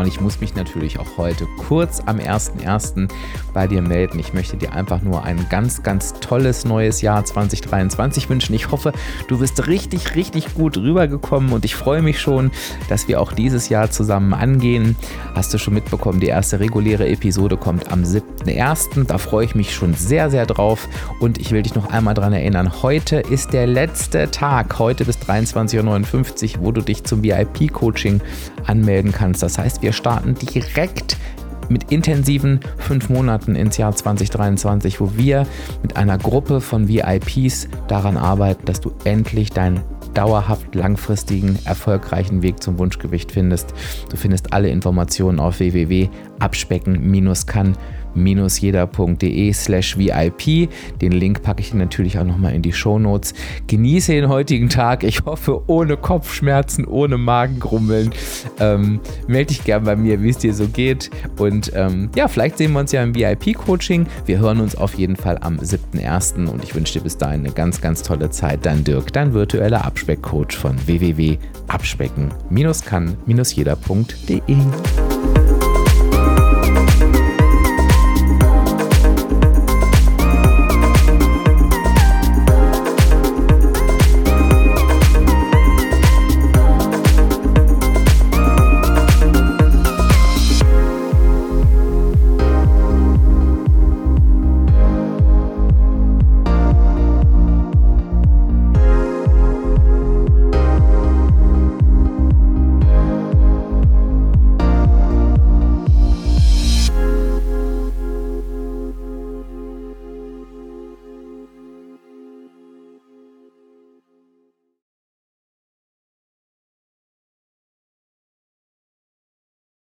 Und ich muss mich natürlich auch heute kurz am 1.1. bei dir melden. Ich möchte dir einfach nur ein ganz, ganz tolles neues Jahr 2023 wünschen. Ich hoffe, du bist richtig, richtig gut rübergekommen und ich freue mich schon, dass wir auch dieses Jahr zusammen angehen. Hast du schon mitbekommen, die erste reguläre Episode kommt am 7.1. Da freue ich mich schon sehr, sehr drauf und ich will dich noch einmal daran erinnern, heute ist der letzte Tag, heute bis 23.59 Uhr, wo du dich zum VIP-Coaching anmelden kannst. Das heißt, wir starten direkt mit intensiven fünf Monaten ins Jahr 2023, wo wir mit einer Gruppe von VIPs daran arbeiten, dass du endlich deinen dauerhaft langfristigen, erfolgreichen Weg zum Wunschgewicht findest. Du findest alle Informationen auf www.abspecken-kann.com jeder.de slash VIP. Den Link packe ich natürlich auch nochmal in die Show Notes. Genieße den heutigen Tag. Ich hoffe, ohne Kopfschmerzen, ohne Magengrummeln. Ähm, melde dich gern bei mir, wie es dir so geht. Und ähm, ja, vielleicht sehen wir uns ja im VIP-Coaching. Wir hören uns auf jeden Fall am 7.1. und ich wünsche dir bis dahin eine ganz, ganz tolle Zeit. Dein Dirk, dein virtueller Abspeckcoach von www.abspecken-kann-jeder.de.